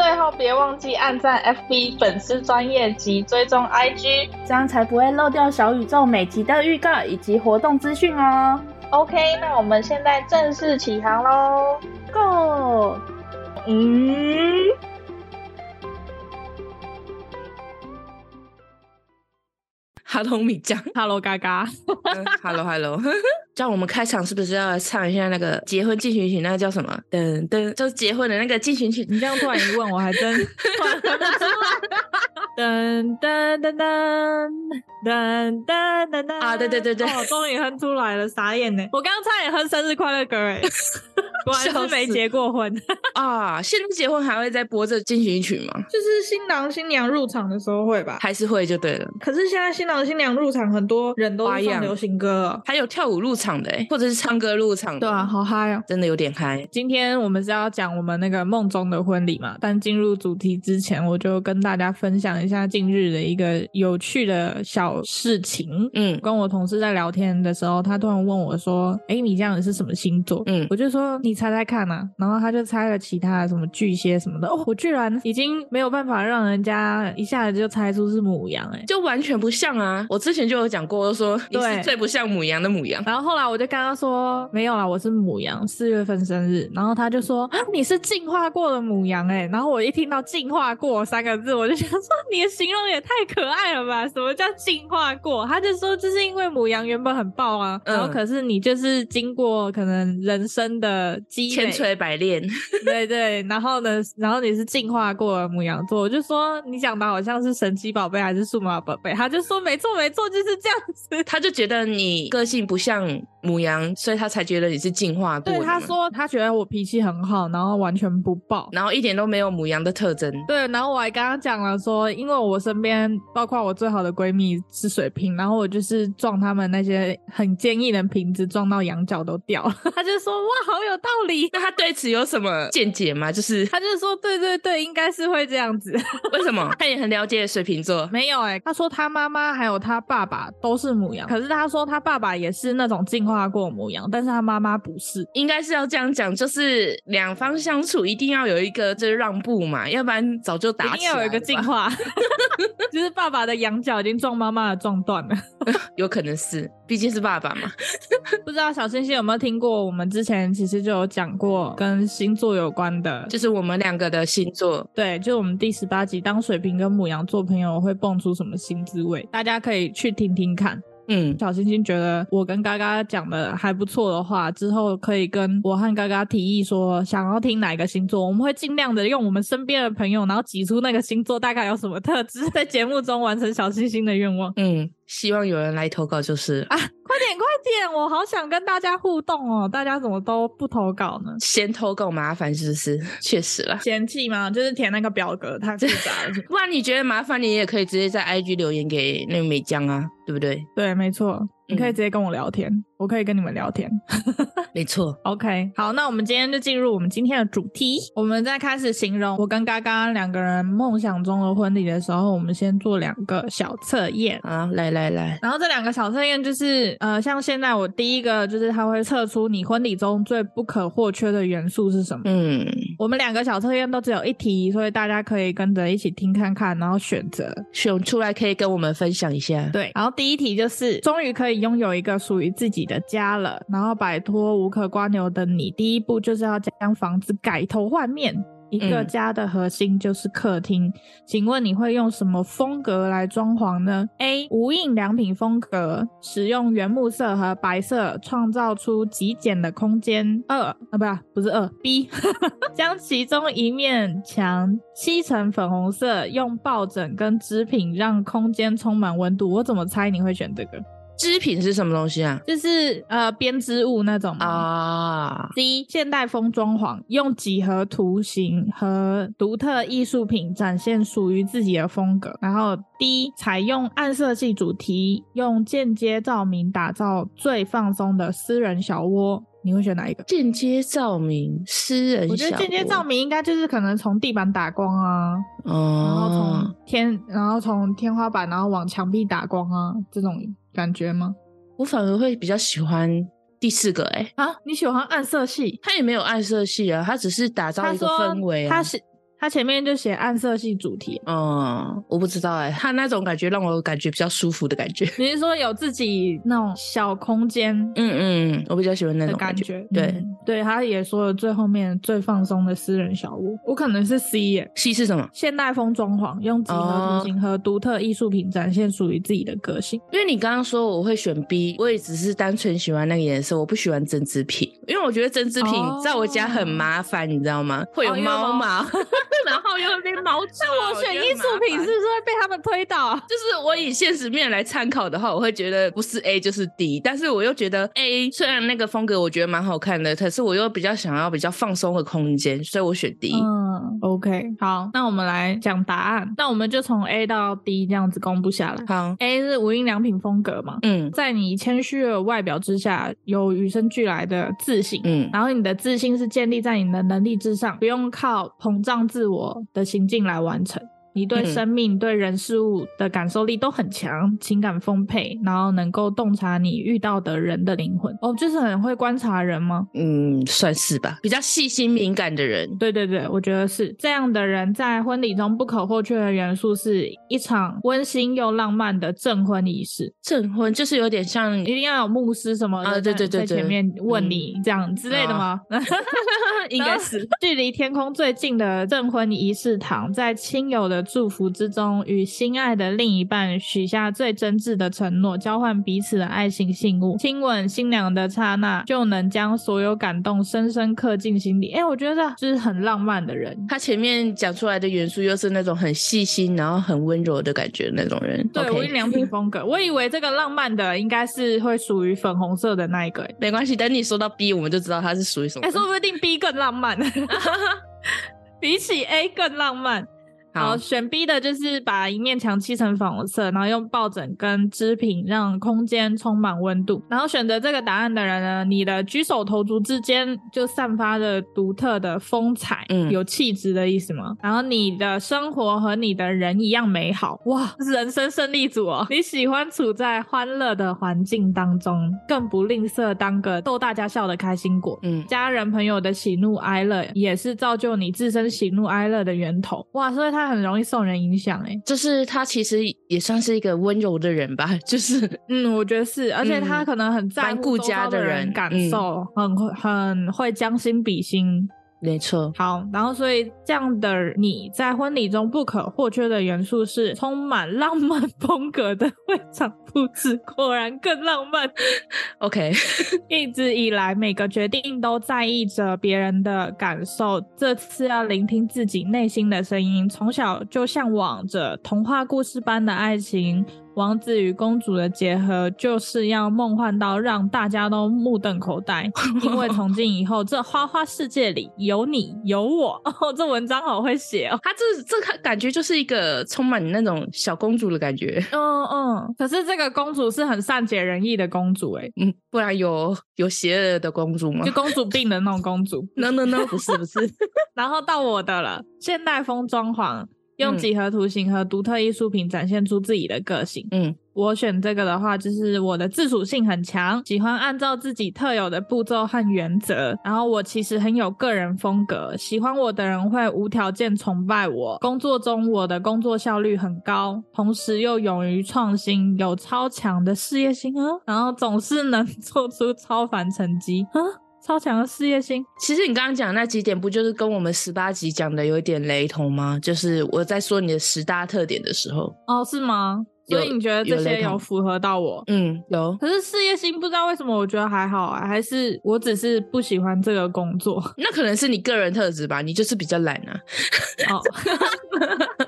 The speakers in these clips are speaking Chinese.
最后别忘记按赞 FB 粉丝专业及追踪 IG，这样才不会漏掉小宇宙每集的预告以及活动资讯哦。OK，那我们现在正式起航喽，Go！嗯，Hello 米酱，Hello 嘎嘎，Hello Hello。像我们开场是不是要唱一下那个结婚进行曲？那个叫什么？噔噔，就是结婚的那个进行曲。你这样突然一问，我还真 突然不出来。噔噔噔噔噔噔噔噔啊！对对对对，我终于哼出来了，傻眼呢！我刚刚差点哼生日快乐歌哎，果然是没结过婚啊！现在结婚还会再播这进行曲吗？就是新郎新娘入场的时候会吧？还是会就对了。可是现在新郎新娘入场，很多人都唱流行歌，还有跳舞入场。唱的，或者是唱歌入场的，对啊，好嗨啊，真的有点嗨。今天我们是要讲我们那个梦中的婚礼嘛，但进入主题之前，我就跟大家分享一下近日的一个有趣的小事情。嗯，跟我同事在聊天的时候，他突然问我说：“哎，你这样子是什么星座？”嗯，我就说：“你猜猜看啊。”然后他就猜了其他的什么巨蟹什么的。哦，我居然已经没有办法让人家一下子就猜出是母羊，哎，就完全不像啊！我之前就有讲过，说你是最不像母羊的母羊。然后后我就跟他说没有啦，我是母羊，四月份生日。然后他就说啊，你是进化过的母羊哎。然后我一听到“进化过”三个字，我就想说你的形容也太可爱了吧？什么叫进化过？他就说这是因为母羊原本很暴啊，然后可是你就是经过可能人生的积千锤百炼，对对。然后呢，然后你是进化过的母羊座，我就说你讲的好像是神奇宝贝还是数码宝贝？他就说没错没错，就是这样子。他就觉得你个性不像。牡羊，所以他才觉得你是进化过的。对，他说他觉得我脾气很好，然后完全不爆，然后一点都没有母羊的特征。对，然后我还刚刚讲了说，因为我身边包括我最好的闺蜜是水瓶，然后我就是撞他们那些很坚硬的瓶子，撞到羊角都掉了。他就说哇，好有道理。那他对此有什么见解吗？就是他就说对对对，应该是会这样子。为什么？他也很了解水瓶座。没有哎、欸，他说他妈妈还有他爸爸都是母羊，可是他说他爸爸也是那种进化过母羊。但是他妈妈不是，应该是要这样讲，就是两方相处一定要有一个就是让步嘛，要不然早就打起来了。一定要有一个进化，就是爸爸的羊角已经撞妈妈的撞断了，有可能是，毕竟是爸爸嘛。不知道小星星有没有听过？我们之前其实就有讲过跟星座有关的，就是我们两个的星座。对，就是我们第十八集，当水瓶跟母羊做朋友会蹦出什么新滋味？大家可以去听听看。嗯，小星星觉得我跟嘎嘎讲的还不错的话，之后可以跟我和嘎嘎提议说，想要听哪个星座，我们会尽量的用我们身边的朋友，然后挤出那个星座大概有什么特质，在节目中完成小星星的愿望。嗯。希望有人来投稿就是啊，快点快点，我好想跟大家互动哦！大家怎么都不投稿呢？嫌投稿麻烦是不是？确实了，嫌弃吗？就是填那个表格太复杂了。不然你觉得麻烦，你也可以直接在 IG 留言给那个美江啊，对不对？对，没错。你可以直接跟我聊天，嗯、我可以跟你们聊天。没错，OK，好，那我们今天就进入我们今天的主题。我们在开始形容我跟嘎嘎两个人梦想中的婚礼的时候，我们先做两个小测验啊，来来来。然后这两个小测验就是，呃，像现在我第一个就是他会测出你婚礼中最不可或缺的元素是什么。嗯，我们两个小测验都只有一题，所以大家可以跟着一起听看看，然后选择选出来，可以跟我们分享一下。对，然后第一题就是终于可以。拥有一个属于自己的家了，然后摆脱无可瓜牛的你，第一步就是要将房子改头换面。一个家的核心就是客厅，嗯，请问你会用什么风格来装潢呢？A. 无印良品风格，使用原木色和白色，创造出极简的空间。二啊，不是不是二 B，将其中一面墙漆成粉红色，用抱枕跟织品让空间充满温度。我怎么猜你会选这个？织品是什么东西啊？就是呃编织物那种啊。C 现代风装潢，用几何图形和独特艺术品展现属于自己的风格。然后 D 采用暗色系主题，用间接照明打造最放松的私人小窝。你会选哪一个？间接照明，私人小窝。我觉得间接照明应该就是可能从地板打光啊，哦，然后从天，然后从天花板，然后往墙壁打光啊，这种感觉吗？我反而会比较喜欢第四个、欸，哎，啊，你喜欢暗色系？他也没有暗色系啊，他只是打造一个氛围啊。它是。它前面就写暗色系主题，嗯，我不知道哎、欸，它那种感觉让我感觉比较舒服的感觉。你是说有自己那种小空间？嗯嗯，我比较喜欢那种感觉。对、嗯、对，他也说了最后面最放松的私人小屋，我可能是 C 耶。C 是什么？现代风装潢，用几何图形和独特艺术品展现属于自己的个性。因为你刚刚说我会选 B，我也只是单纯喜欢那个颜色，我不喜欢针织品，因为我觉得针织品在我家很麻烦，你知道吗？会有猫毛。哦 然后又有点毛躁，那我选艺术品是不是会被他们推倒？就是我以现实面来参考的话，我会觉得不是 A 就是 D，但是我又觉得 A 虽然那个风格我觉得蛮好看的，可是我又比较想要比较放松的空间，所以我选 D。嗯，OK，好，那我们来讲答案。那我们就从 A 到 D 这样子公布下来。好，A 是无印良品风格嘛？嗯，在你谦虚的外表之下，有与生俱来的自信。嗯，然后你的自信是建立在你的能力之上，不用靠膨胀自自我的行径来完成。你对生命、嗯、对人事物的感受力都很强，情感丰沛，然后能够洞察你遇到的人的灵魂。哦，就是很会观察人吗？嗯，算是吧，比较细心敏感的人。对对对，我觉得是这样的人，在婚礼中不可或缺的元素是一场温馨又浪漫的证婚仪式。证婚就是有点像，一定要有牧师什么的，啊，对对对，对，在前面问你这样之类的吗？嗯、应该是距离天空最近的证婚仪式堂，在亲友的祝福之中，与心爱的另一半许下最真挚的承诺，交换彼此的爱情信物，亲吻新娘的刹那，就能将所有感动深深刻进心底。哎、欸，我觉得就是很浪漫的人。他前面讲出来的元素又是那种很细心，然后很温柔的感觉那种人。对，无印良品风格。我以为这个浪漫的应该是会属于粉红色的那一个。没关系，等你说到 B，我们就知道它是属于什么。哎、欸，说不定 B 更浪漫，比起 A 更浪漫。好，选 B 的就是把一面墙漆成粉红色，然后用抱枕跟织品让空间充满温度。然后选择这个答案的人呢，你的举手投足之间就散发着独特的风采，嗯，有气质的意思吗？然后你的生活和你的人一样美好，哇，人生胜利组哦！你喜欢处在欢乐的环境当中，更不吝啬当个逗大家笑的开心果，嗯，家人朋友的喜怒哀乐也是造就你自身喜怒哀乐的源头，哇，所以他。很容易受人影响，哎，就是他其实也算是一个温柔的人吧，就是，嗯，我觉得是，而且他可能很在乎顾家的人感受，嗯、很会很会将心比心。没错，好，然后所以这样的你在婚礼中不可或缺的元素是充满浪漫风格的会场布置，果然更浪漫。OK，一直以来每个决定都在意着别人的感受，这次要聆听自己内心的声音。从小就向往着童话故事般的爱情。王子与公主的结合就是要梦幻到让大家都目瞪口呆，因为从今以后，这花花世界里有你有我。哦，这文章好会写哦，他这这感觉就是一个充满那种小公主的感觉。嗯嗯，可是这个公主是很善解人意的公主诶，嗯，不然有有邪恶的公主吗？就公主病的那种公主？No No No，不是不是。然后到我的了，现代风装潢。用几何图形和独特艺术品展现出自己的个性。嗯，我选这个的话，就是我的自主性很强，喜欢按照自己特有的步骤和原则。然后我其实很有个人风格，喜欢我的人会无条件崇拜我。工作中我的工作效率很高，同时又勇于创新，有超强的事业心啊。然后总是能做出超凡成绩啊。超强的事业心，其实你刚刚讲的那几点，不就是跟我们十八集讲的有一点雷同吗？就是我在说你的十大特点的时候，哦，是吗？所以你觉得这些有符合到我？嗯，有。可是事业心不知道为什么，我觉得还好啊，还是我只是不喜欢这个工作。那可能是你个人特质吧，你就是比较懒啊。哦。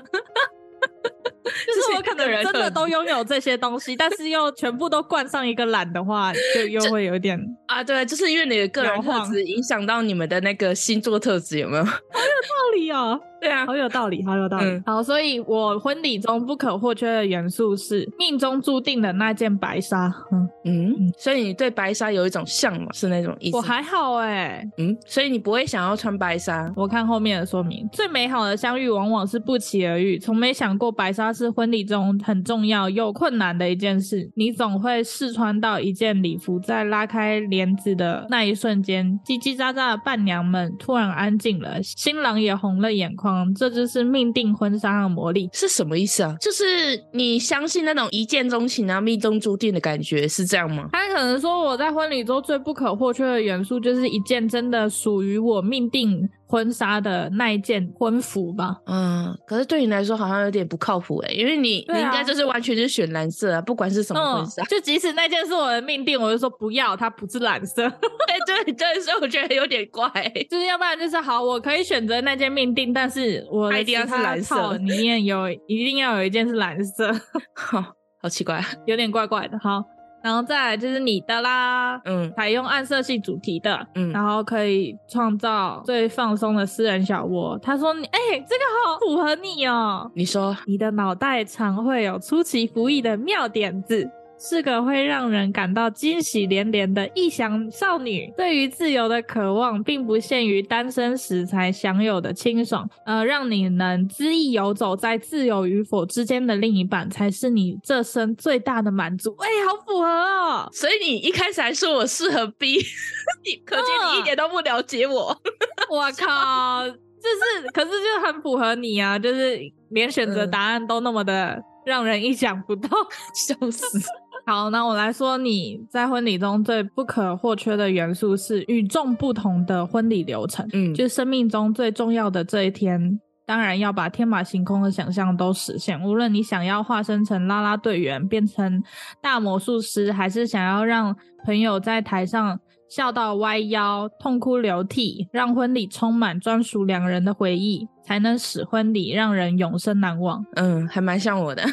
真的都拥有这些东西，但是又全部都冠上一个懒的话，就又会有点啊，对，就是因为你的个人特质影响到你们的那个星座特质，有没有？好有道理哦。对啊，好有道理，好有道理。嗯、好，所以我婚礼中不可或缺的元素是命中注定的那件白纱。嗯嗯，所以你对白纱有一种向往，是那种意思？我还好哎、欸。嗯，所以你不会想要穿白纱？我看后面的说明，最美好的相遇往往是不期而遇，从没想过白纱是婚礼中很重要又困难的一件事。你总会试穿到一件礼服，在拉开帘子的那一瞬间，叽叽喳喳的伴娘们突然安静了，新郎也红了眼眶。这就是命定婚纱的魔力，是什么意思啊？就是你相信那种一见钟情啊、命中注定的感觉，是这样吗？他可能说我在婚礼中最不可或缺的元素，就是一件真的属于我命定。婚纱的那一件婚服吧，嗯，可是对你来说好像有点不靠谱哎，因为你、啊、你应该就是完全就是选蓝色啊，不管是什么婚纱、嗯，就即使那件是我的命定，我就说不要，它不是蓝色。哎，对对，所以我觉得有点怪，就是要不然就是好，我可以选择那件命定，但是我一定要是蓝色，里面有一定要有一件是蓝色，好好奇怪，有点怪怪的，好。然后再来就是你的啦，嗯，采用暗色系主题的，嗯，然后可以创造最放松的私人小窝。他说你，哎、欸，这个好符合你哦。你说，你的脑袋常会有出其不意的妙点子。是个会让人感到惊喜连连的异想少女，对于自由的渴望，并不限于单身时才享有的清爽，呃，让你能恣意游走在自由与否之间的另一半，才是你这生最大的满足。哎、欸，好符合哦！所以你一开始还说我适合 B，可见你一点都不了解我。我靠，就是，可是就很符合你啊，就是连选择答案都那么的让人意想不到，笑死。好，那我来说，你在婚礼中最不可或缺的元素是与众不同的婚礼流程。嗯，就是生命中最重要的这一天，当然要把天马行空的想象都实现。无论你想要化身成啦啦队员，变成大魔术师，还是想要让朋友在台上笑到歪腰、痛哭流涕，让婚礼充满专属两人的回忆，才能使婚礼让人永生难忘。嗯，还蛮像我的。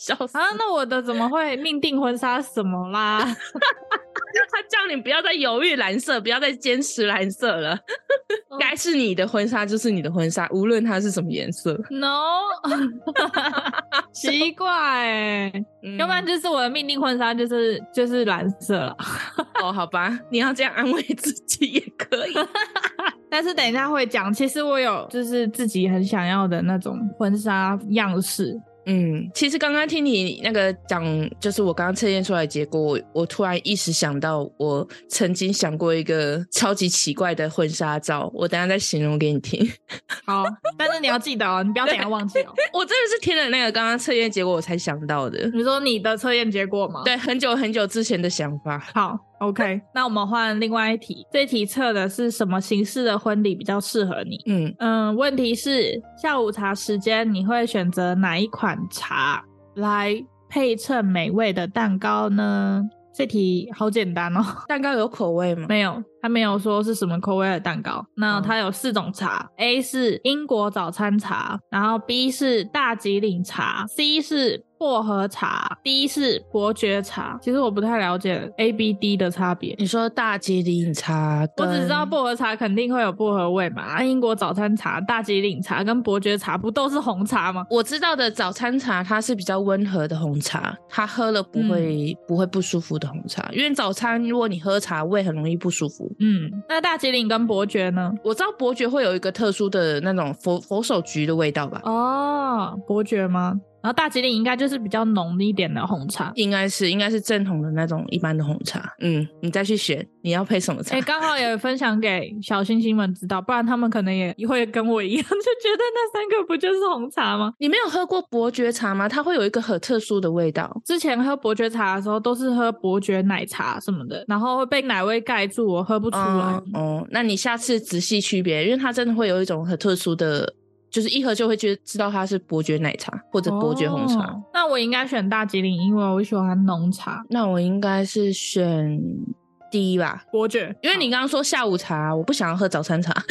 笑死啊！那我的怎么会命定婚纱什么啦？他叫你不要再犹豫蓝色，不要再坚持蓝色了。该是你的婚纱就是你的婚纱，无论它是什么颜色。No，奇怪哎、嗯，要不然就是我的命定婚纱就是就是蓝色了。哦，好吧，你要这样安慰自己也可以。但是等一下会讲，其实我有就是自己很想要的那种婚纱样式。嗯，其实刚刚听你那个讲，就是我刚刚测验出来的结果，我我突然一时想到，我曾经想过一个超级奇怪的婚纱照，我等下再形容给你听。好，但是你要记得哦，你不要等下忘记哦。我真的是听了那个刚刚测验结果我才想到的。你说你的测验结果吗？对，很久很久之前的想法。好。OK，那我们换另外一题。这题测的是什么形式的婚礼比较适合你？嗯嗯，问题是下午茶时间，你会选择哪一款茶来配衬美味的蛋糕呢？这题好简单哦。蛋糕有口味吗？没有，它没有说是什么口味的蛋糕。那它有四种茶，嗯，A 是英国早餐茶，然后 B 是大吉岭茶，C 是。薄荷茶，D 是伯爵茶。其实我不太了解 A、B、D 的差别。你说大吉岭茶，我只知道薄荷茶肯定会有薄荷味嘛。啊，英国早餐茶、大吉岭茶跟伯爵茶不都是红茶吗？我知道的早餐茶它是比较温和的红茶，它喝了不会、嗯、不会不舒服的红茶。因为早餐如果你喝茶，胃很容易不舒服。嗯，那大吉岭跟伯爵呢？我知道伯爵会有一个特殊的那种佛佛手菊的味道吧？哦，伯爵吗？然后大吉岭应该就是比较浓一点的红茶，应该是应该是正统的那种一般的红茶。嗯，你再去选你要配什么茶？哎，刚好也分享给小星星们知道，不然他们可能也会跟我一样，就觉得那三个不就是红茶吗？你没有喝过伯爵茶吗？它会有一个很特殊的味道。之前喝伯爵茶的时候都是喝伯爵奶茶什么的，然后会被奶味盖住，我喝不出来。哦，哦，那你下次仔细区别，因为它真的会有一种很特殊的。就是一喝就会觉得知道它是伯爵奶茶或者伯爵红茶。哦，那我应该选大吉岭，因为我喜欢浓茶。那我应该是选第一吧，伯爵，因为你刚刚说下午茶，我不想要喝早餐茶。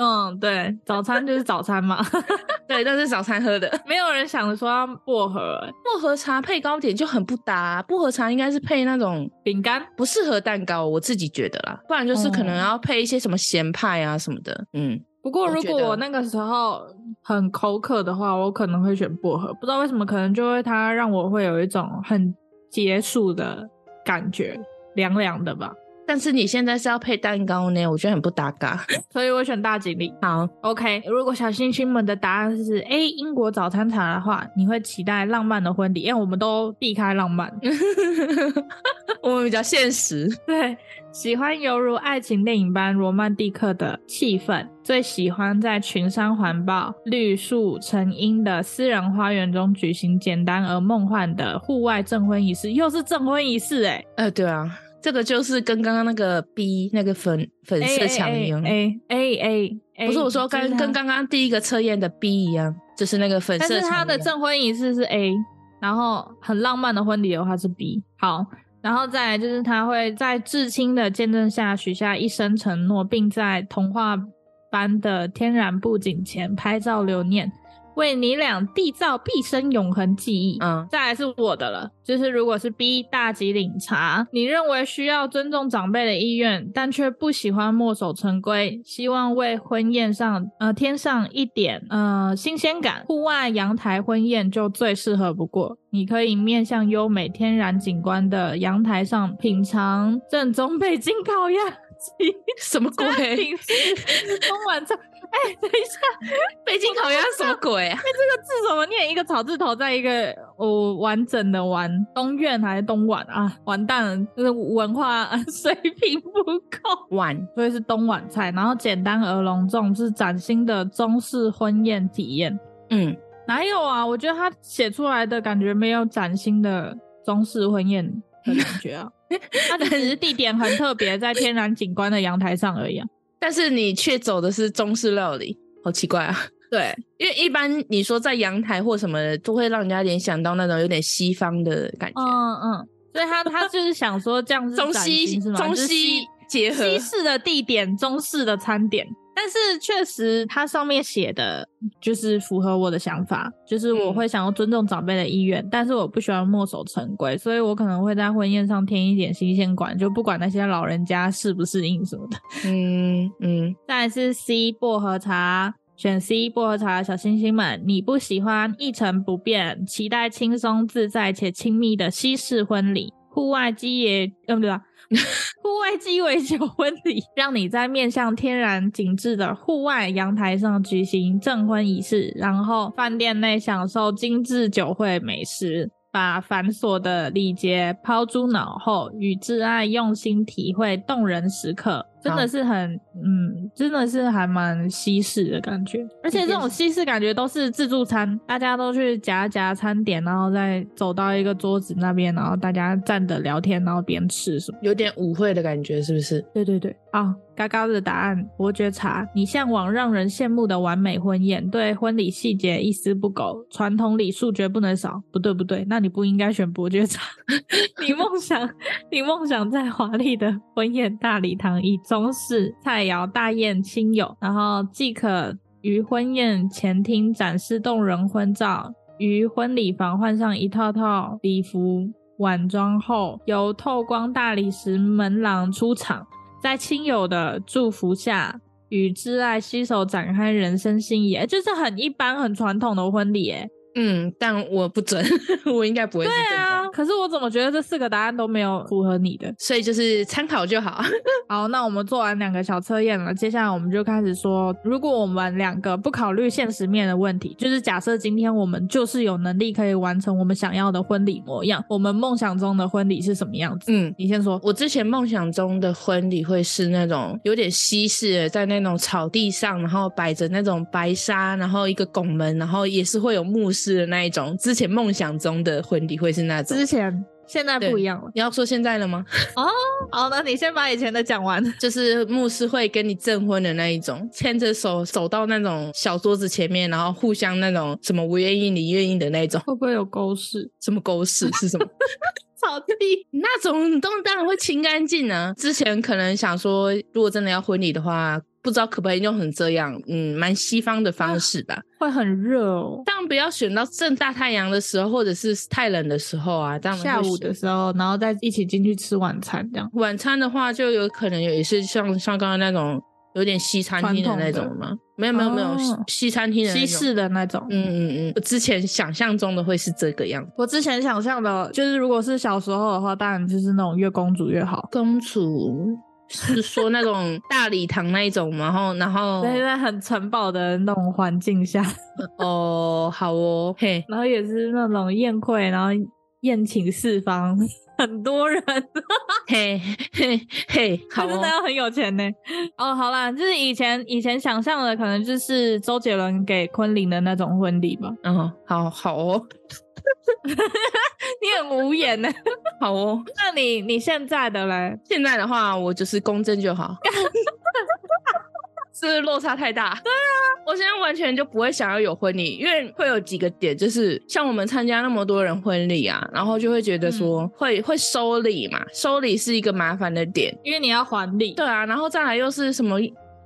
嗯，对，早餐就是早餐嘛。对，但是早餐喝的，没有人想着说要薄荷，薄荷茶配糕点就很不搭啊。薄荷茶应该是配那种饼干，不适合蛋糕，我自己觉得啦。不然就是可能要配一些什么咸派啊什么的。嗯，不过如果我那个时候很口渴的话，我可能会选薄荷。不知道为什么，可能就会它让我会有一种很解暑的感觉，凉凉的吧。但是你现在是要配蛋糕呢，我觉得很不搭嘎，所以我选大吉利。好，OK。如果小星星们的答案是 A 英国早餐茶的话，你会期待浪漫的婚礼，因为我们都避开浪漫，我们比较现实。对，喜欢犹如爱情电影般罗曼蒂克的气氛，最喜欢在群山环抱、绿树成荫的私人花园中举行简单而梦幻的户外证婚仪式，又是证婚仪式哎、欸。呃，对啊。这个就是跟刚刚那个 B 那个粉粉色墙一样，A A A 不是我说跟跟刚刚第一个测验的 B 一样，就是那个粉色。但是他的证婚仪式是 A，然后很浪漫的婚礼的话是 B。好，然后再来就是他会在至亲的见证下许下一生承诺，并在童话般的天然布景前拍照留念。为你俩缔造毕生永恒记忆。嗯，再来是我的了，就是如果是 B 大吉岭茶，你认为需要尊重长辈的意愿，但却不喜欢墨守成规，希望为婚宴上呃添上一点呃新鲜感，户外阳台婚宴就最适合不过。你可以面向优美天然景观的阳台上品尝正宗北京烤鸭。什么鬼？冬晚餐。哎、欸，等一下，北京烤鸭什么鬼啊？哎，这个字怎么念？一个草字头，在一个哦完整的完，东苑还是东莞啊？完蛋了，就是文化 水平不够。晚，所以是东莞菜，然后简单而隆重，是崭新的中式婚宴体验。嗯，哪有啊？我觉得他写出来的感觉没有崭新的中式婚宴的感觉啊。它只是地点很特别，在天然景观的阳台上而已啊。但是你却走的是中式料理，好奇怪啊！对，因为一般你说在阳台或什么的，都会让人家联想到那种有点西方的感觉。嗯嗯，所以他他就是想说这样 子中西中西结合，西式的地点，中式的餐点。但是确实，它上面写的就是符合我的想法，就是我会想要尊重长辈的意愿，嗯，但是我不喜欢墨守成规，所以我可能会在婚宴上添一点新鲜感，就不管那些老人家适不适应什么的。嗯嗯。再来是 C 薄荷茶，选 C 薄荷茶的小星星们，你不喜欢一成不变，期待轻松自在且亲密的西式婚礼，户外鸡也，嗯，对吧？户外鸡尾酒 婚礼，让你在面向天然景致的户外阳台上举行证婚仪式，然后饭店内享受精致酒会美食。把繁琐的礼节抛诸脑后，与挚爱用心体会动人时刻，真的是很，嗯，真的是还蛮西式的感觉。而且这种西式感觉都是自助餐，大家都去夹夹餐点，然后再走到一个桌子那边，然后大家站着聊天，然后边吃什么，有点舞会的感觉，是不是？对对对，啊。嘎嘎的答案，伯爵茶。你向往让人羡慕的完美婚宴，对婚礼细节一丝不苟，传统礼数绝不能少。不对不对，那你不应该选伯爵茶。你梦想，你梦想在华丽的婚宴大礼堂，以中式菜肴大宴亲友，然后即可于婚宴前厅展示动人婚照，于婚礼房换上一套套礼服晚装后，由透光大理石门廊出场。在亲友的祝福下，与挚爱携手展开人生新页，就是很一般、很传统的婚礼，哎。嗯，但我不准，我应该不会是。对啊，可是我怎么觉得这四个答案都没有符合你的？所以就是参考就好。好，那我们做完两个小测验了，接下来我们就开始说，如果我们两个不考虑现实面的问题，就是假设今天我们就是有能力可以完成我们想要的婚礼模样，我们梦想中的婚礼是什么样子？嗯，你先说。我之前梦想中的婚礼会是那种有点西式的，在那种草地上，然后摆着那种白纱，然后一个拱门，然后也是会有牧师。是那一种，之前梦想中的婚礼会是那种。之前现在不一样了。你要说现在了吗？哦，好，那你先把以前的讲完。就是牧师会跟你证婚的那一种，牵着手走到那种小桌子前面，然后互相那种什么我愿意你愿意的那种。会不会有狗屎？什么狗屎是什么？草地那种都当然会清干净啊。之前可能想说，如果真的要婚礼的话。不不知道可不可以用成这样，嗯，蛮西方的方式吧。会很热哦，但不要选到正大太阳的时候，或者是太冷的时候啊。这样下午的时候，然后再一起进去吃晚餐这样。晚餐的话，就有可能也是像像刚刚那种有点西餐厅的那种吗？没有没有没有，西餐厅的西式的那种。嗯嗯嗯，我之前想象中的会是这个样子。我之前想象的就是，如果是小时候的话，当然就是那种越公主越好。公主。是说那种大礼堂那一种，然后然后对，在很城堡的那种环境下，哦，好哦，嘿，然后也是那种宴会，然后宴请四方，很多人，嘿嘿嘿，好哦，真的要很有钱呢。哦，好啦，就是以前以前想象的，可能就是周杰伦给昆凌的那种婚礼吧。嗯，好好哦。你很无言呢，好哦。那你你现在的嘞？现在的话，我就是公正就好。是不是落差太大？对啊，我现在完全就不会想要有婚礼，因为会有几个点，就是像我们参加那么多人婚礼啊，然后就会觉得说会、嗯、会收礼嘛，收礼是一个麻烦的点，因为你要还礼。对啊，然后再来又是什么？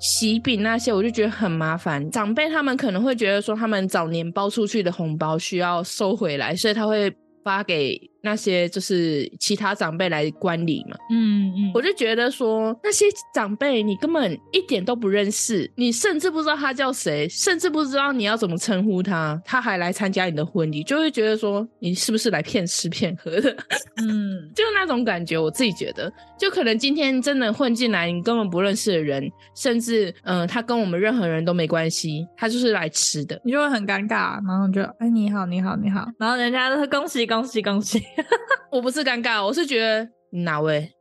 喜饼那些，我就觉得很麻烦。长辈他们可能会觉得说，他们早年包出去的红包需要收回来，所以他会发给。那些就是其他长辈来观礼嘛，嗯嗯，我就觉得说那些长辈你根本一点都不认识，你甚至不知道他叫谁，甚至不知道你要怎么称呼他，他还来参加你的婚礼，就会觉得说你是不是来骗吃骗喝的？嗯，就那种感觉，我自己觉得，就可能今天真的混进来你根本不认识的人，甚至嗯、呃，他跟我们任何人都没关系，他就是来吃的，你就会很尴尬，然后就哎你好你好你好，然后人家都是恭喜恭喜恭喜。我不是尴尬，我是觉得哪位，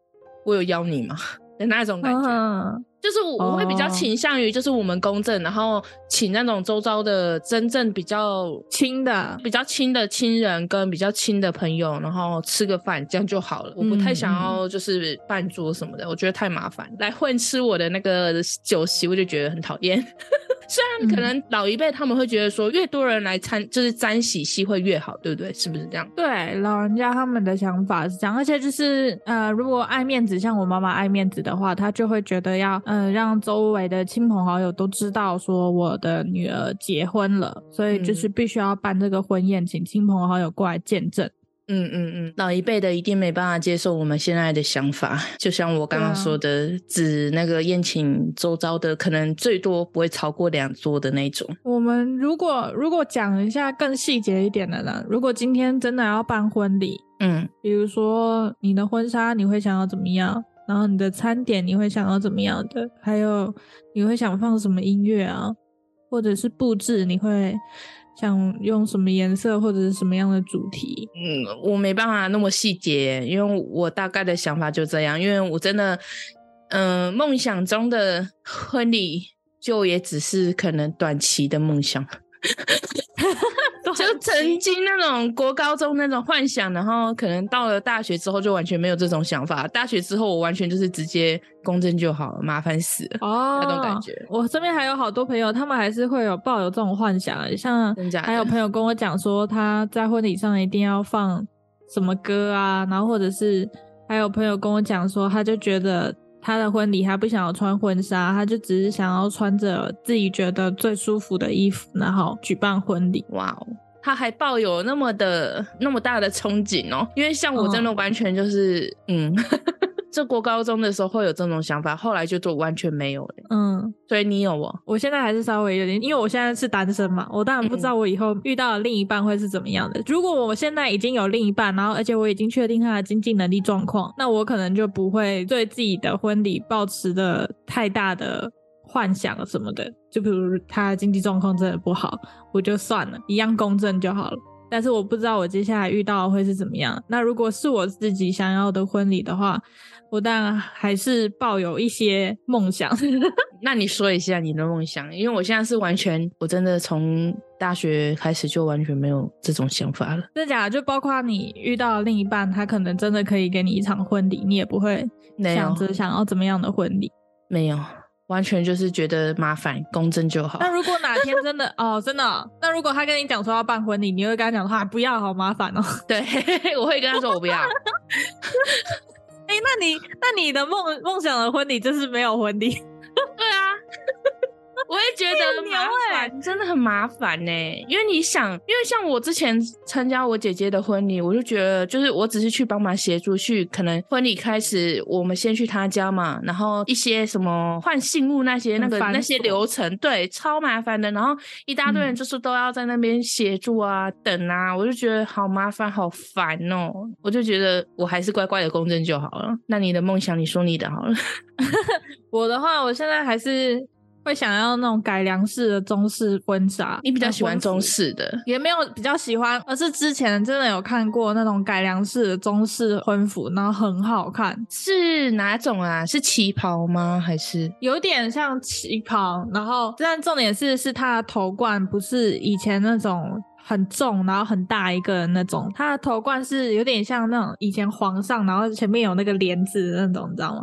我有邀你吗？的那种感觉。嗯就是我我会比较倾向于，就是我们公证，然后请那种周遭的真正比较亲的、比较亲的亲人跟比较亲的朋友，然后吃个饭，这样就好了。我不太想要就是办桌什么的，嗯、我觉得太麻烦。来混吃我的那个酒席，我就觉得很讨厌。虽然可能老一辈他们会觉得说，越多人来参就是沾喜气会越好，对不对？是不是这样？对，老人家他们的想法是这样，而且就是呃，如果爱面子，像我妈妈爱面子的话，她就会觉得要。嗯，让周围的亲朋好友都知道说我的女儿结婚了，所以就是必须要办这个婚宴，请亲朋好友过来见证。嗯嗯嗯，老一辈的一定没办法接受我们现在的想法，就像我刚刚说的，啊、指那个宴请周遭的，可能最多不会超过两桌的那种。我们如果如果讲一下更细节一点的呢？如果今天真的要办婚礼，嗯，比如说你的婚纱，你会想要怎么样？然后你的餐点你会想要怎么样的？还有你会想放什么音乐啊？或者是布置你会想用什么颜色或者是什么样的主题？嗯，我没办法那么细节，因为我大概的想法就这样。因为我真的，嗯、梦想中的婚礼就也只是可能短期的梦想。就曾经那种国高中那种幻想，然后可能到了大学之后就完全没有这种想法。大学之后我完全就是直接公证就好了，麻烦死了哦，那种感觉。我身边还有好多朋友，他们还是会有抱有这种幻想，像还有朋友跟我讲说他在婚礼上一定要放什么歌啊，然后或者是还有朋友跟我讲说，他就觉得。他的婚礼，他不想要穿婚纱，他就只是想要穿着自己觉得最舒服的衣服，然后举办婚礼。哇哦，他还抱有那么的那么大的憧憬哦，因为像我真的完全就是，哦、嗯。这国高中的时候会有这种想法，后来就都完全没有了。嗯，所以你有哦？我现在还是稍微有点，因为我现在是单身嘛，我当然不知道我以后遇到的另一半会是怎么样的。嗯、如果我现在已经有另一半，然后而且我已经确定他的经济能力状况，那我可能就不会对自己的婚礼抱持的太大的幻想什么的。就比如他的经济状况真的不好，我就算了，一样公正就好了。但是我不知道我接下来遇到的会是怎么样。那如果是我自己想要的婚礼的话，我当然还是抱有一些梦想。那你说一下你的梦想，因为我现在是完全，我真的从大学开始就完全没有这种想法了。真的假的？就包括你遇到另一半，他可能真的可以给你一场婚礼，你也不会想着想要怎么样的婚礼？没有，完全就是觉得麻烦，公证就好。那如果哪天真的 哦，真的、哦，那如果他跟你讲说要办婚礼，你会跟他讲说不要，好麻烦哦。对，我会跟他说我不要。哎、欸，那你那你的梦梦想的婚礼就是没有婚礼？对啊，觉得麻烦，真的很麻烦呢。因为你想，因为像我之前参加我姐姐的婚礼，我就觉得，就是我只是去帮忙协助，去可能婚礼开始，我们先去她家嘛，然后一些什么换信物那些那个那些流程，对，超麻烦的。然后一大堆人就是都要在那边协助啊、嗯、等啊，我就觉得好麻烦、好烦哦。我就觉得我还是乖乖的公证就好了。那你的梦想，你说你的好了。我的话，我现在还是。会想要那种改良式的中式婚纱，你比较喜欢中式的？也没有比较喜欢，而是之前真的有看过那种改良式的中式婚服，然后很好看。是哪种啊？是旗袍吗？还是有点像旗袍？然后，但重点是，是它的头冠不是以前那种很重，然后很大一个的那种，他的头冠是有点像那种以前皇上，然后前面有那个帘子的那种，你知道吗？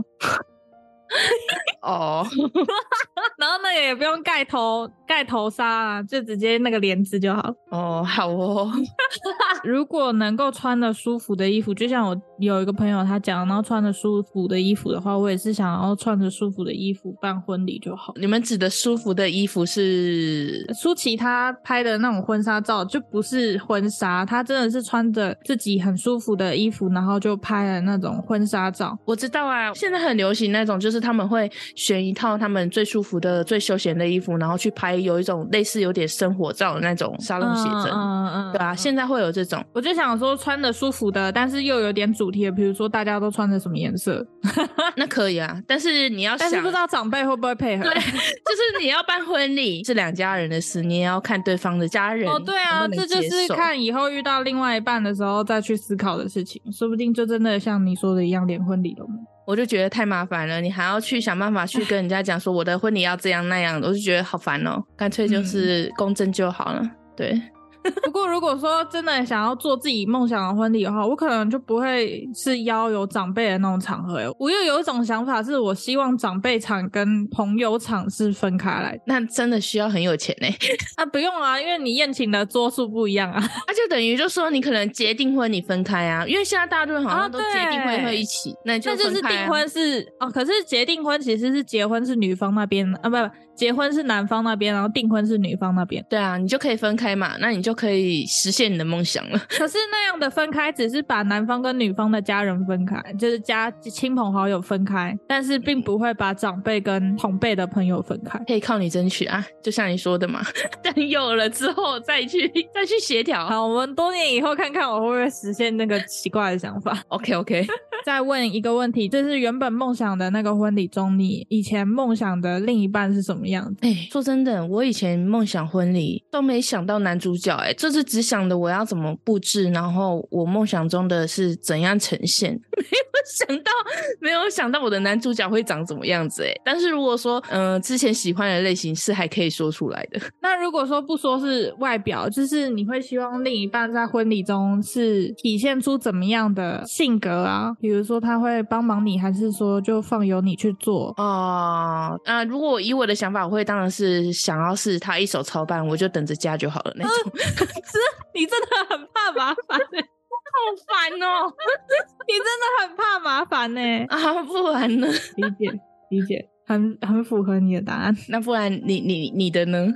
哦，然后那个也不用盖头盖头纱啊，就直接那个帘子就好。哦，好哦。如果能够穿的舒服的衣服，就像我有一个朋友他讲，然后穿的舒服的衣服的话，我也是想要穿着舒服的衣服办婚礼就好。你们指的舒服的衣服是舒淇她拍的那种婚纱照，就不是婚纱，她真的是穿着自己很舒服的衣服，然后就拍了那种婚纱照。我知道啊，现在很流行那种，就是他们会。选一套他们最舒服的、最休闲的衣服，然后去拍有一种类似有点生活照的那种沙龙写真，嗯嗯，对啊，现在会有这种。我就想说穿的舒服的，但是又有点主题的，比如说大家都穿的什么颜色，那可以啊。但是你要想，但是不知道长辈会不会配合。对，就是你要办婚礼是两家人的事，你也要看对方的家人。哦，对啊，这就是看以后遇到另外一半的时候再去思考的事情，说不定就真的像你说的一样，连婚礼都没有。我就觉得太麻烦了，你还要去想办法去跟人家讲说我的婚礼要这样那样的，我就觉得好烦哦，干脆就是公证就好了，对。不过，如果说真的想要做自己梦想的婚礼的话，我可能就不会是邀有长辈的那种场合。我又有一种想法，是我希望长辈场跟朋友场是分开来。那真的需要很有钱呢？啊，不用啊，因为你宴请的桌数不一样啊。那 就等于就说你可能结订婚你分开啊，因为现在大部分好像都结订婚会一起，啊、那就、啊、那就是订婚是哦，可是结订婚其实是结婚是女方那边啊，不不。结婚是男方那边，然后订婚是女方那边。对啊，你就可以分开嘛，那你就可以实现你的梦想了。可是那样的分开，只是把男方跟女方的家人分开，就是家亲朋好友分开，但是并不会把长辈跟同辈的朋友分开。可以靠你争取啊，就像你说的嘛，等有了之后再去再去协调。好，我们多年以后看看我会不会实现那个奇怪的想法。OK OK，再问一个问题，就是原本梦想的那个婚礼中，你以前梦想的另一半是什么样子？哎、欸，说真的，我以前梦想婚礼都没想到男主角、欸，哎，就是只想着我要怎么布置，然后我梦想中的是怎样呈现，没有想到，没有想到我的男主角会长怎么样子、欸，哎，但是如果说，嗯、呃，之前喜欢的类型是还可以说出来的。那如果说不说是外表，就是你会希望另一半在婚礼中是体现出怎么样的性格啊？比如说他会帮忙你，还是说就放由你去做？啊、呃，啊，如果以我的想法，我会当。然是想要是他一手操办，我就等着加就好了那种。是、啊，你真的很怕麻烦，好烦哦！你真的很怕麻烦呢。啊，不然呢？理解理解，很很符合你的答案。那不然你你你的呢？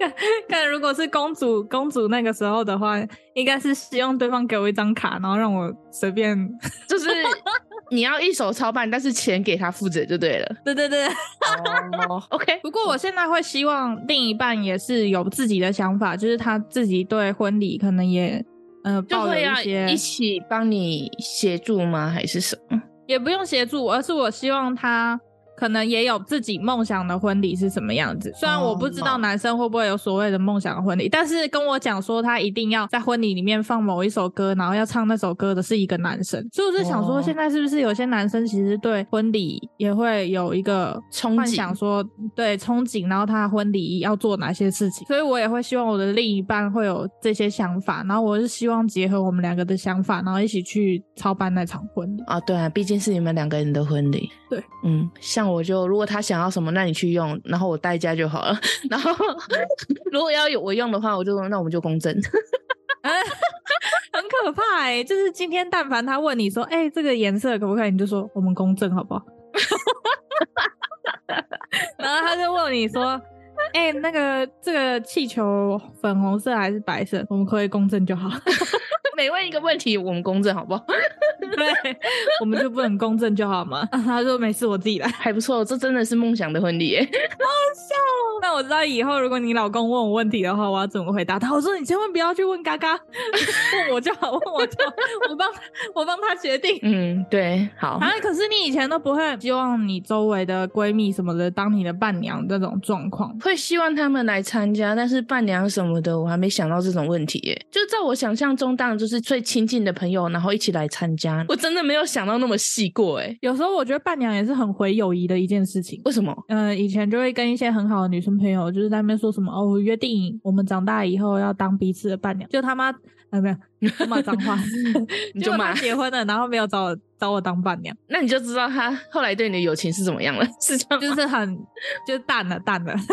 看看，如果是公主公主那个时候的话，应该是希望对方给我一张卡，然后让我随便，就是。你要一手操办，但是钱给他负责就对了。对对对，oh, OK。不过我现在会希望另一半也是有自己的想法，就是他自己对婚礼可能也呃抱有一些，一起帮你协助吗？还是什么？也不用协助，而是我希望他。可能也有自己梦想的婚礼是什么样子，虽然我不知道男生会不会有所谓的梦想的婚礼，但是跟我讲说他一定要在婚礼里面放某一首歌，然后要唱那首歌的是一个男生，所以我就想说，现在是不是有些男生其实对婚礼也会有一个憧憬，想说对憧憬，然后他婚礼要做哪些事情，所以我也会希望我的另一半会有这些想法，然后我是希望结合我们两个的想法，然后一起去操办那场婚礼。啊，对啊，毕竟是你们两个人的婚礼，对，嗯，像。我就如果他想要什么，那你去用，然后我代驾就好了。然后 如果要有我用的话，我就那我们就公证。很可怕哎、欸，就是今天但凡他问你说，哎、欸，这个颜色可不可以？你就说我们公证好不好？然后他就问你说，哎、欸，那个这个气球粉红色还是白色？我们可以公证就好。每问一个问题，我们公正好不好？对，我们就不能公证就好吗？他说没事，我自己来，还不错。这真的是梦想的婚礼耶，好笑。那我知道以后如果你老公问我问题的话，我要怎么回答他？我说你千万不要去问嘎嘎，问我就好，问我就好，我帮我帮他决定。嗯，对，好。啊，可是你以前都不会希望你周围的闺蜜什么的当你的伴娘这种状况，会希望他们来参加，但是伴娘什么的我还没想到这种问题耶。就在我想象中，当然就是最亲近的朋友，然后一起来参加。我真的没有想到那么细过哎。有时候我觉得伴娘也是很毁友谊的一件事情。为什么？嗯、呃，以前就会跟一些很好的女生朋友，就是在那边说什么哦，我约定我们长大以后要当彼此的伴娘。就他妈，呃，没有，他骂脏话，你就骂结婚了，然后没有找我找我当伴娘，那你就知道他后来对你的友情是怎么样了，是这样，就是很就是淡了淡了。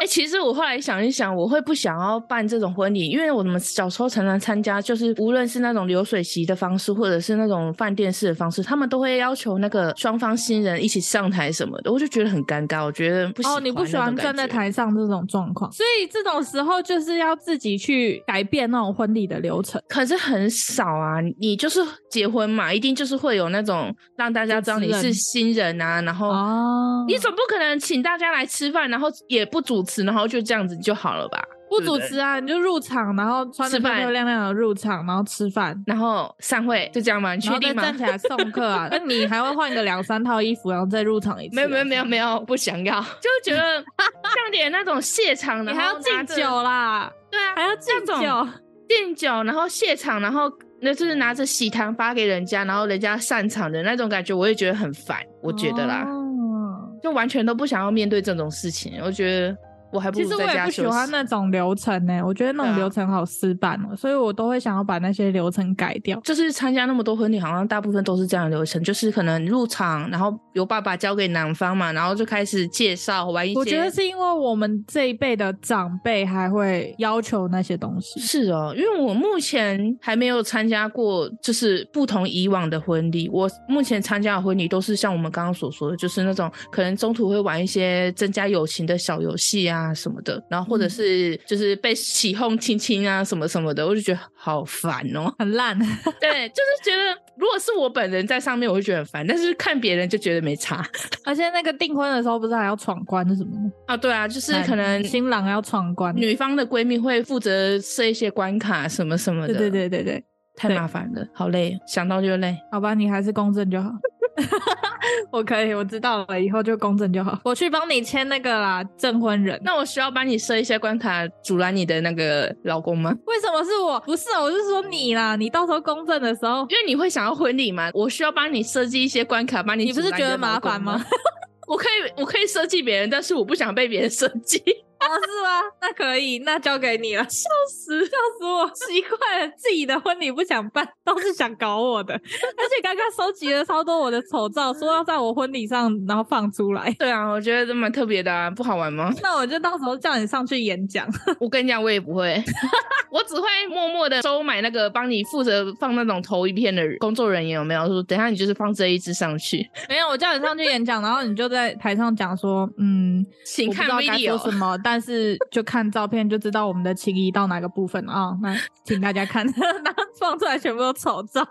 哎、欸，其实我后来想一想，我会不想要办这种婚礼，因为我们小时候常常参加，就是无论是那种流水席的方式，或者是那种饭店式的方式，他们都会要求那个双方新人一起上台什么的，我就觉得很尴尬。我觉得不喜欢哦，你不喜欢站在台上这种状况，所以这种时候就是要自己去改变那种婚礼的流程。可是很少啊，你就是结婚嘛，一定就是会有那种让大家知道你是新人啊，然后哦，你总不可能请大家来吃饭，然后也不主持。然后就这样子就好了吧？不主持啊，你就入场，然后穿的漂漂亮亮的入场，然后吃饭，然后散会，就这样吗？你确定吗？站起来送客啊？那你还会换个两三套衣服，然后再入场一次？没有没有没有没有，不想要，就觉得像点那种谢场的，你还要敬酒啦？对啊，还要敬酒，敬酒，然后谢场，然后那就是拿着喜糖发给人家，然后人家散场的那种感觉，我也觉得很烦。我觉得啦，哦、就完全都不想要面对这种事情，我觉得。我还不如在家休息。其实我也不喜欢那种流程呢、欸，我觉得那种流程好死板哦、喔，啊、所以我都会想要把那些流程改掉。就是参加那么多婚礼，好像大部分都是这样的流程，就是可能入场，然后由爸爸交给男方嘛，然后就开始介绍玩一些。我觉得是因为我们这一辈的长辈还会要求那些东西。是哦，因为我目前还没有参加过，就是不同以往的婚礼。我目前参加的婚礼都是像我们刚刚所说的，就是那种可能中途会玩一些增加友情的小游戏啊。啊什么的，然后或者是就是被起哄亲亲啊什么什么的，我就觉得好烦哦，很烂。对，就是觉得如果是我本人在上面，我会觉得很烦，但是看别人就觉得没差。而且那个订婚的时候不是还要闯关什么的啊？对啊，就是可能新郎要闯关，女方的闺蜜会负责设一些关卡什么什么的。对对对对对，太麻烦了，好累，想到就累。好吧，你还是公证就好。我可以，我知道了，以后就公证就好。我去帮你签那个啦，证婚人。那我需要帮你设一些关卡，阻拦你的那个老公吗？为什么是我？不是，我是说你啦。你到时候公证的时候，因为你会想要婚礼嘛，我需要帮你设计一些关卡，帮你。你不是觉得麻烦吗？我可以，我可以设计别人，但是我不想被别人设计。哦，是吗？那可以，那交给你了。笑死，笑死我！奇怪了，自己的婚礼不想办，都是想搞我的。而且刚刚收集了超多我的丑照，说要在我婚礼上然后放出来。对啊，我觉得这蛮特别的啊，不好玩吗？那我就到时候叫你上去演讲。我跟你讲，我也不会，我只会默默的收买那个帮你负责放那种投一片的工作人员，有没有？说等一下你就是放这一支上去。没有，我叫你上去演讲，然后你就在台上讲说，嗯，请看 video 什么。但但是就看照片就知道我们的情谊到哪个部分啊、那请大家看，然后放出来全部都丑照，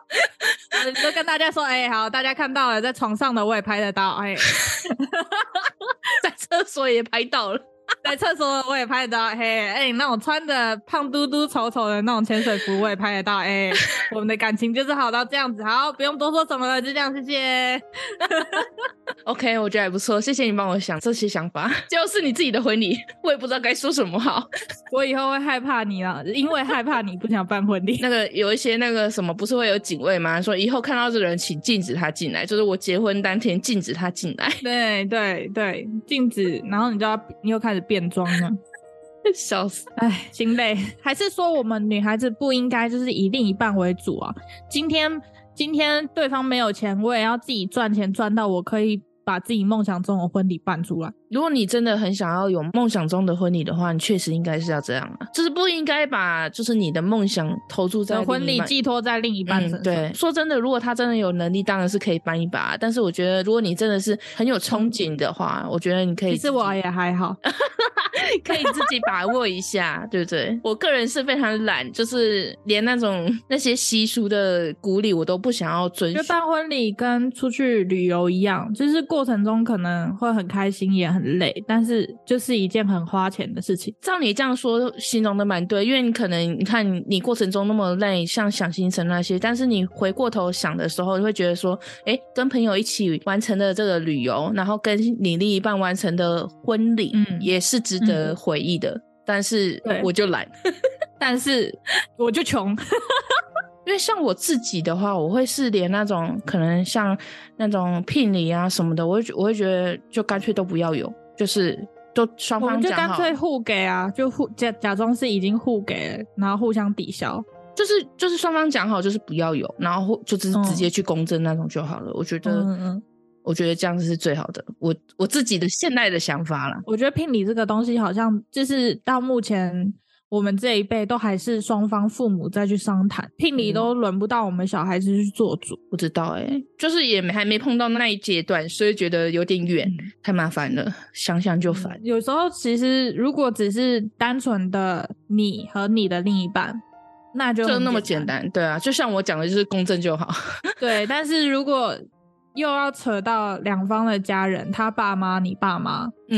都跟大家说，哎、好，大家看到了，在床上的我也拍得到，哎，在厕所也拍到了。在厕所我也拍得到，嘿，哎、欸，那种穿的胖嘟嘟、丑丑的那种潜水服我也拍得到，哎、欸，我们的感情就是好到这样子，好，不用多说什么了，就这样，谢谢。OK，我觉得还不错，谢谢你帮我想这些想法，就是你自己的婚礼，我也不知道该说什么好。我以后会害怕你了，因为害怕你不想办婚礼。那个有一些那个什么，不是会有警卫吗？说以后看到这个人，请禁止他进来，就是我结婚当天禁止他进来。对对对，禁止，然后你就要，你又开始。变装呢，笑死！哎，心累。还是说我们女孩子不应该就是以另一半为主啊？今天今天对方没有钱，我也要自己赚钱赚到我可以把自己梦想中的婚礼办出来。如果你真的很想要有梦想中的婚礼的话，你确实应该是要这样啊，就是不应该把就是你的梦想投注在婚礼寄托在另一半身上。嗯。对，说真的，如果他真的有能力，当然是可以帮一把。但是我觉得，如果你真的是很有憧憬的话，我觉得你可以。其实我也还好，可以自己把握一下，对不对？我个人是非常懒，就是连那种那些习俗的鼓励我都不想要遵守。就办婚礼跟出去旅游一样，就是过程中可能会很开心，也很。很累，但是就是一件很花钱的事情。照你这样说，形容的蛮对，因为你可能你看你过程中那么累，像想行程那些，但是你回过头想的时候，你会觉得说，哎、欸，跟朋友一起完成的这个旅游，然后跟你另一半完成的婚礼，嗯，也是值得回忆的。嗯、但是我就懒，但是我就穷。因为像我自己的话，我会是连那种可能像那种聘礼啊什么的，我会我会觉得就干脆都不要有，就是都双方就干脆互给啊，就互假假装是已经互给了，然后互相抵消，就是就是双方讲好就是不要有，然后就只是直接去公证那种就好了。嗯、我觉得，嗯嗯，我觉得这样子是最好的。我我自己的现在的想法啦，我觉得聘礼这个东西好像就是到目前。我们这一辈都还是双方父母再去商谈，聘礼都轮不到我们小孩子去做主。不知道哎、欸，就是也没还没碰到那一阶段，所以觉得有点远，太麻烦了，想想就烦。有时候其实如果只是单纯的你和你的另一半，那就就那么简单。对啊，就像我讲的，就是公正就好。对，但是如果又要扯到两方的家人，他爸妈、你爸妈，就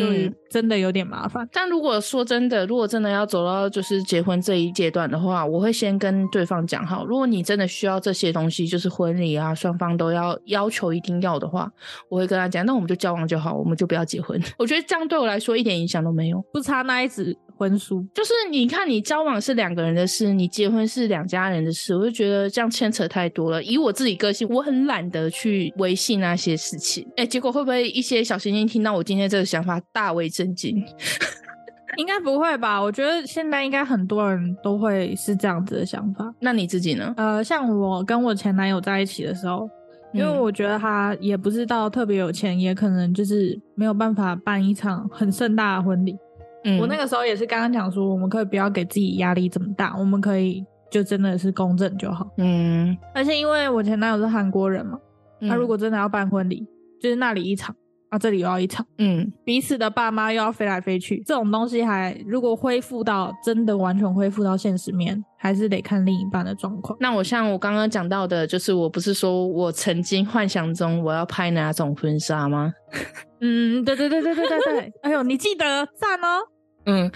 真的有点麻烦。嗯。但如果说真的，如果真的要走到就是结婚这一阶段的话，我会先跟对方讲好，如果你真的需要这些东西，就是婚礼啊，双方都要要求一定要的话，我会跟他讲，那我们就交往就好，我们就不要结婚。我觉得这样对我来说一点影响都没有，不差那一纸婚书。就是你看，你交往是两个人的事，你结婚是两家人的事，我就觉得这样牵扯太多了。以我自己个性，我很懒得去维系那些事情。哎，结果会不会一些小星星听到我今天这个想法，大为震惊？应该不会吧？我觉得现在应该很多人都会是这样子的想法。那你自己呢？呃，像我跟我前男友在一起的时候，因为我觉得他也不是到特别有钱，也可能就是没有办法办一场很盛大的婚礼。嗯，我那个时候也是刚刚讲说，我们可以不要给自己压力这么大，我们可以就真的是公正就好。嗯，而且因为我前男友是韩国人嘛，他如果真的要办婚礼，就是那里一场。啊，这里又要一场，嗯，彼此的爸妈又要飞来飞去，这种东西还如果恢复到真的完全恢复到现实面，还是得看另一半的状况。那我像我刚刚讲到的，就是我不是说我曾经幻想中我要拍哪种婚纱吗？嗯，对对对对对对对，哎呦，你记得赞哦。嗯，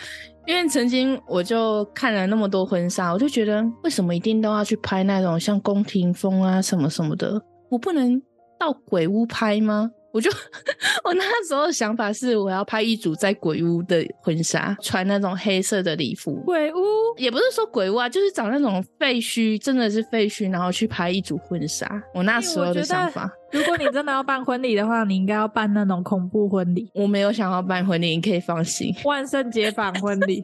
因为曾经我就看了那么多婚纱，我就觉得为什么一定都要去拍那种像宫廷风啊什么什么的，我不能到鬼屋拍吗？我就我那时候的想法是，我要拍一组在鬼屋的婚纱，穿那种黑色的礼服。鬼屋也不是说鬼屋啊，就是找那种废墟，真的是废墟，然后去拍一组婚纱。我那时候的想法，如果你真的要办婚礼的话，你应该要办那种恐怖婚礼。我没有想要办婚礼，你可以放心。万圣节版婚礼。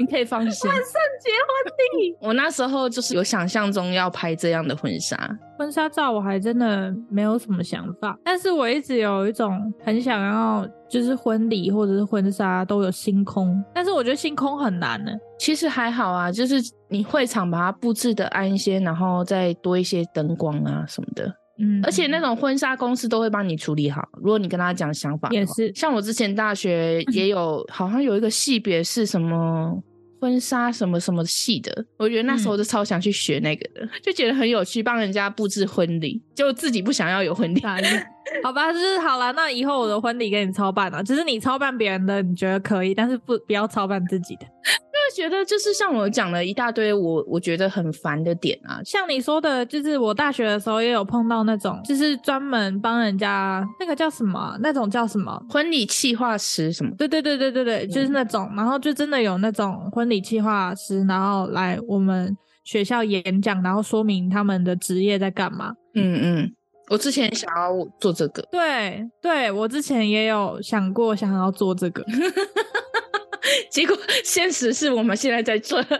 你可以放心。万圣节婚礼，我那时候就是有想象中要拍这样的婚纱。婚纱照我还真的没有什么想法，但是我一直有一种很想要，就是婚礼或者是婚纱都有星空，但是我觉得星空很难呢。其实还好啊，就是你会场把它布置的暗一些，然后再多一些灯光啊什么的。嗯，而且那种婚纱公司都会帮你处理好。如果你跟他讲想法，也是。像我之前大学 也有，好像有一个系别是什么。婚纱什么什么系的，我觉得那时候就超想去学那个的，嗯、就觉得很有趣，帮人家布置婚礼，就自己不想要有婚礼。好吧，就是好了，那以后我的婚礼给你操办了，只是你操办别人的，你觉得可以，但是不不要操办自己的。因为觉得就是像我讲了一大堆我我觉得很烦的点啊，像你说的，就是我大学的时候也有碰到那种，就是专门帮人家那个叫什么，那种叫什么？婚礼企划师什么？对对对对对对，就是那种，然后就真的有那种婚礼企划师，然后来我们学校演讲，然后说明他们的职业在干嘛。嗯嗯，我之前想要做这个，对对，我之前也有想过想要做这个。结果现实是我们现在在做，对，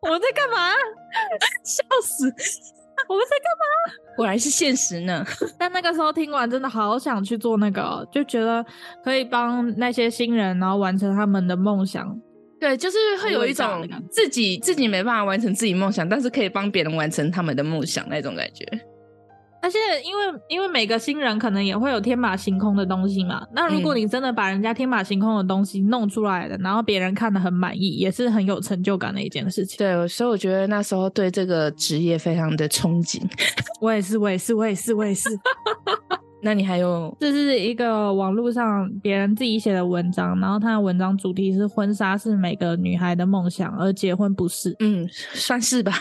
我在干嘛？笑死！我们在干嘛？果然是现实呢。但那个时候听完，真的好想去做那个，就觉得可以帮那些新人，然后完成他们的梦想。对，就是会有一种自己自己没办法完成自己梦想，但是可以帮别人完成他们的梦想那种感觉。而且，因为因为每个新人可能也会有天马行空的东西嘛。那如果你真的把人家天马行空的东西弄出来了，嗯、然后别人看得很满意，也是很有成就感的一件事情。对，所以我觉得那时候对这个职业非常的憧憬。我也是，我也是，我也是，我也是。那你还有？这是一个网络上别人自己写的文章，然后他的文章主题是“婚纱是每个女孩的梦想，而结婚不是”。嗯，算是吧。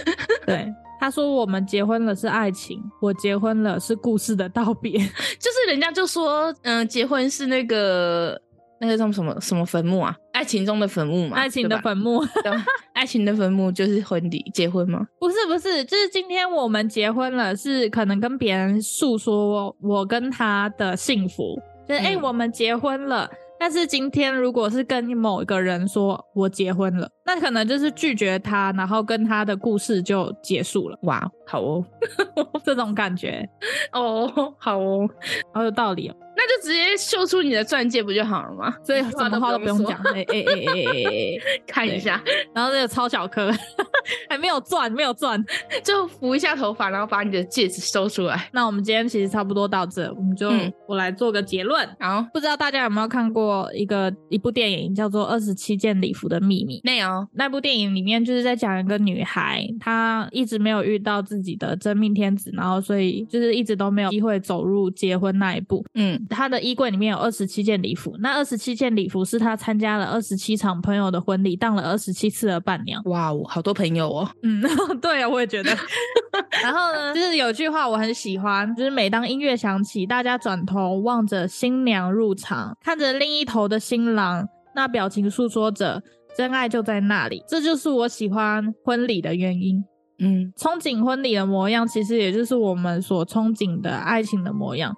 对。他说：“我们结婚了是爱情，我结婚了是故事的道别。就是人家就说，嗯、呃，结婚是那个那个叫什么什么坟墓啊？爱情中的坟墓嘛？爱情的坟墓，对？爱情的坟墓就是婚礼，结婚吗？不是，不是，就是今天我们结婚了，是可能跟别人诉说我跟他的幸福，就是哎、嗯欸，我们结婚了。”但是今天如果是跟某一个人说我结婚了，那可能就是拒绝他，然后跟他的故事就结束了。哇，好哦，这种感觉哦，好哦，好有道理哦。那就直接秀出你的钻戒不就好了吗？所以什么话都不用讲，哎哎哎哎哎，看一下，然后这个超小颗，还没有钻，没有钻，就扶一下头发，然后把你的戒指收出来。那我们今天其实差不多到这，我们就、嗯、我来做个结论。好，不知道大家有没有看过一个一部电影叫做《二十七件礼服的秘密》？没有。那部电影里面就是在讲一个女孩，她一直没有遇到自己的真命天子，然后所以就是一直都没有机会走入结婚那一步。嗯。她的衣柜里面有二十七件礼服，那二十七件礼服是她参加了二十七场朋友的婚礼，当了二十七次的伴娘。哇哦，好多朋友哦。嗯，对啊，我也觉得。然后呢，就是有句话我很喜欢，就是每当音乐响起，大家转头望着新娘入场，看着另一头的新郎，那表情诉说着真爱就在那里。这就是我喜欢婚礼的原因。嗯，憧憬婚礼的模样，其实也就是我们所憧憬的爱情的模样。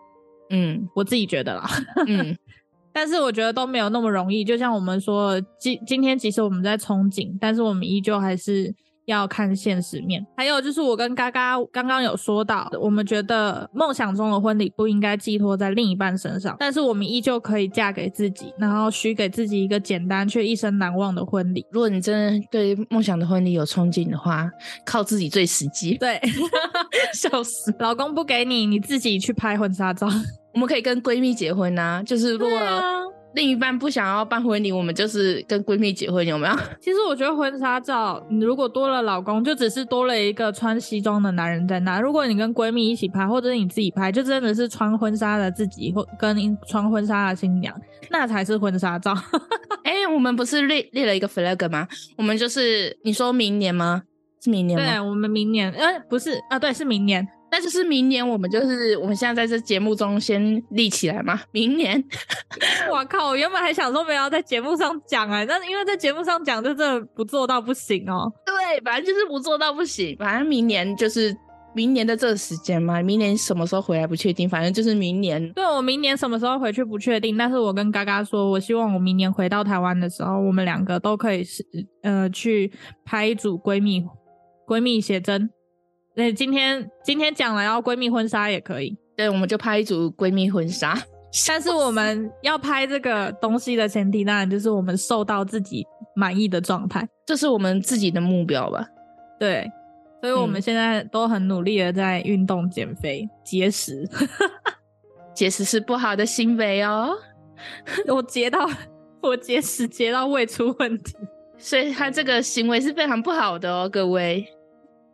嗯，我自己觉得啦，嗯，但是我觉得都没有那么容易。就像我们说，今今天其实我们在憧憬，但是我们依旧还是。要看现实面，还有就是我跟嘎嘎刚刚有说到，我们觉得梦想中的婚礼不应该寄托在另一半身上，但是我们依旧可以嫁给自己，然后许给自己一个简单却一生难忘的婚礼。如果你真的对梦想的婚礼有憧憬的话，靠自己最实际。对，笑死，老公不给你，你自己去拍婚纱照。我们可以跟闺蜜结婚啊，就是如果。另一半不想要办婚礼，我们就是跟闺蜜结婚，有没有？其实我觉得婚纱照，你如果多了老公，就只是多了一个穿西装的男人在那。如果你跟闺蜜一起拍，或者是你自己拍，就真的是穿婚纱的自己，或跟穿婚纱的新娘，那才是婚纱照。哎、欸，我们不是立立了一个 flag 吗？我们就是你说明年吗？是明年吗？对，我们明年，呃，不是啊，对，是明年。那就是明年，我们就是我们现在在这节目中先立起来嘛。明年，我靠！我原本还想说没有要在节目上讲哎，但是因为在节目上讲，就真的不做到不行哦。对，反正就是不做到不行。反正明年就是明年的这个时间嘛。明年什么时候回来不确定，反正就是明年。对，我明年什么时候回去不确定，但是我跟嘎嘎说，我希望我明年回到台湾的时候，我们两个都可以是呃去拍一组闺蜜闺蜜写真。对，今天今天讲了，要闺蜜婚纱也可以。对，我们就拍一组闺蜜婚纱。但是我们要拍这个东西的前提，当然就是我们瘦到自己满意的状态，这是我们自己的目标吧？对，所以我们现在都很努力的在运动、减肥、节食。节食是不好的行为哦。我节到我节食节到胃出问题，所以他这个行为是非常不好的哦，各位。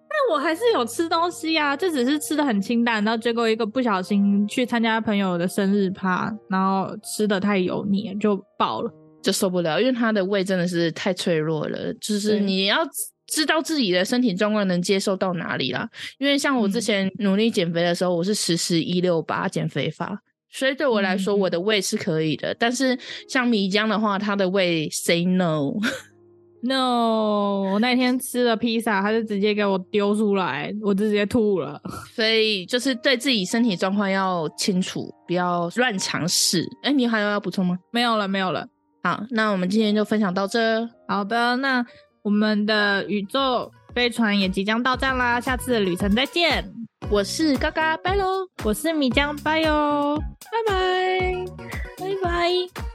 但我还是有吃东西呀、啊，这只是吃的很清淡，然后结果一个不小心去参加朋友的生日趴，然后吃的太油腻就爆了，就受不了，因为他的胃真的是太脆弱了，就是你要知道自己的身体状况能接受到哪里啦。因为像我之前努力减肥的时候，我是实施一六八减肥法，所以对我来说我的胃是可以的。嗯、但是像米浆的话，他的胃 say no。No，我那天吃了披萨，他就直接给我丢出来，我就直接吐了。所以就是对自己身体状况要清楚，不要乱尝试。哎，你还有要补充吗？没有了，没有了。好，那我们今天就分享到这。好的，那我们的宇宙飞船也即将到站啦，下次的旅程再见。我是嘎嘎，拜喽！我是米江，拜哟，拜拜，拜拜。